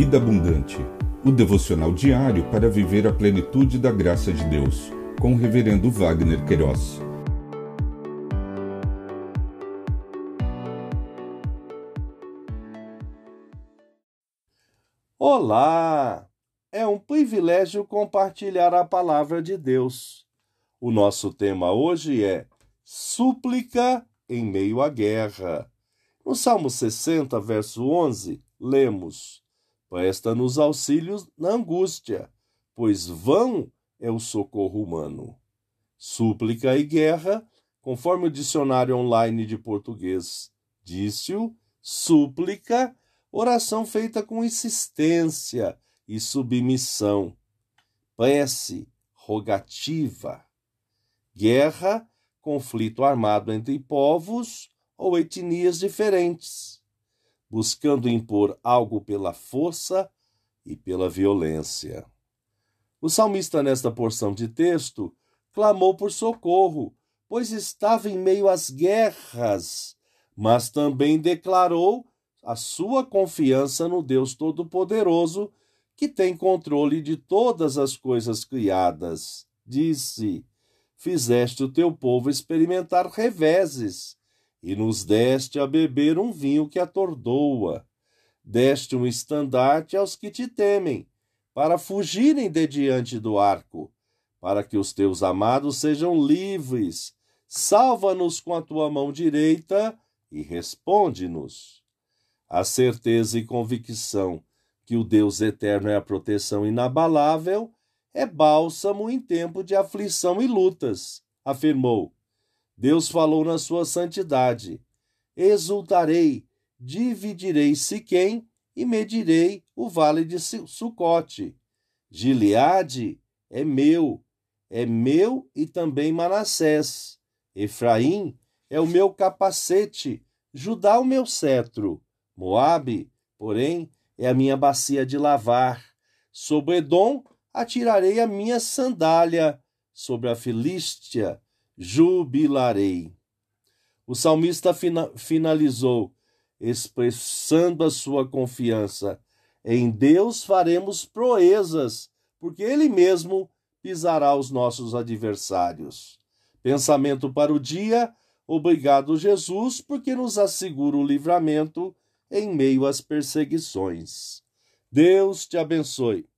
Vida Abundante, o devocional diário para viver a plenitude da graça de Deus, com o Reverendo Wagner Queiroz. Olá! É um privilégio compartilhar a palavra de Deus. O nosso tema hoje é Súplica em meio à guerra. No Salmo 60, verso 11, lemos: Presta-nos auxílios na angústia, pois vão é o socorro humano. Súplica e guerra, conforme o dicionário online de português disse-o, súplica, oração feita com insistência e submissão. Prece, rogativa. Guerra, conflito armado entre povos ou etnias diferentes buscando impor algo pela força e pela violência. O salmista, nesta porção de texto, clamou por socorro, pois estava em meio às guerras, mas também declarou a sua confiança no Deus Todo-Poderoso, que tem controle de todas as coisas criadas. Disse: Fizeste o teu povo experimentar reveses e nos deste a beber um vinho que atordoa. Deste um estandarte aos que te temem, para fugirem de diante do arco, para que os teus amados sejam livres. Salva-nos com a tua mão direita e responde-nos. A certeza e convicção que o Deus eterno é a proteção inabalável é bálsamo em tempo de aflição e lutas, afirmou Deus falou na sua santidade: Exultarei, dividirei Siquém e medirei o vale de Sucote. Gileade é meu, é meu e também Manassés. Efraim é o meu capacete, Judá o meu cetro. Moabe, porém, é a minha bacia de lavar. Sobre Edom atirarei a minha sandália, sobre a Filístia jubilarei. O salmista fina, finalizou expressando a sua confiança. Em Deus faremos proezas, porque Ele mesmo pisará os nossos adversários. Pensamento para o dia. Obrigado, Jesus, porque nos assegura o livramento em meio às perseguições. Deus te abençoe.